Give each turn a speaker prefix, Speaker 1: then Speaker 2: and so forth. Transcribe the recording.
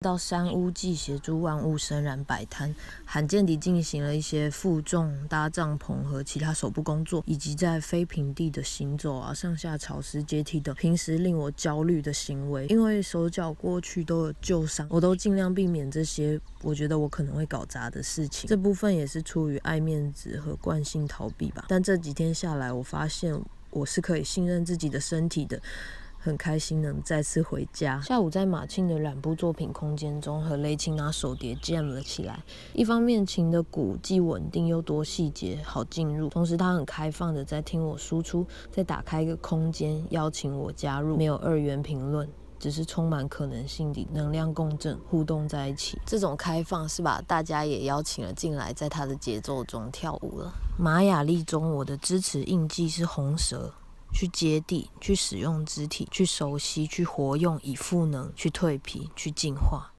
Speaker 1: 到山屋记协助万物生然摆摊，罕见地进行了一些负重搭帐篷和其他手部工作，以及在非平地的行走啊、上下潮湿阶梯等平时令我焦虑的行为。因为手脚过去都有旧伤，我都尽量避免这些我觉得我可能会搞砸的事情。这部分也是出于爱面子和惯性逃避吧。但这几天下来，我发现我是可以信任自己的身体的。很开心能再次回家。下午在马庆的染布作品空间中，和雷琴拿手碟 jam 了起来。一方面，琴的鼓既稳定又多细节，好进入；同时，他很开放的在听我输出，在打开一个空间，邀请我加入。没有二元评论，只是充满可能性的能量共振，互动在一起。这种开放是把大家也邀请了进来，在他的节奏中跳舞了。玛雅历中，我的支持印记是红蛇。去接地，去使用肢体，去熟悉，去活用，以赋能，去蜕皮，去进化。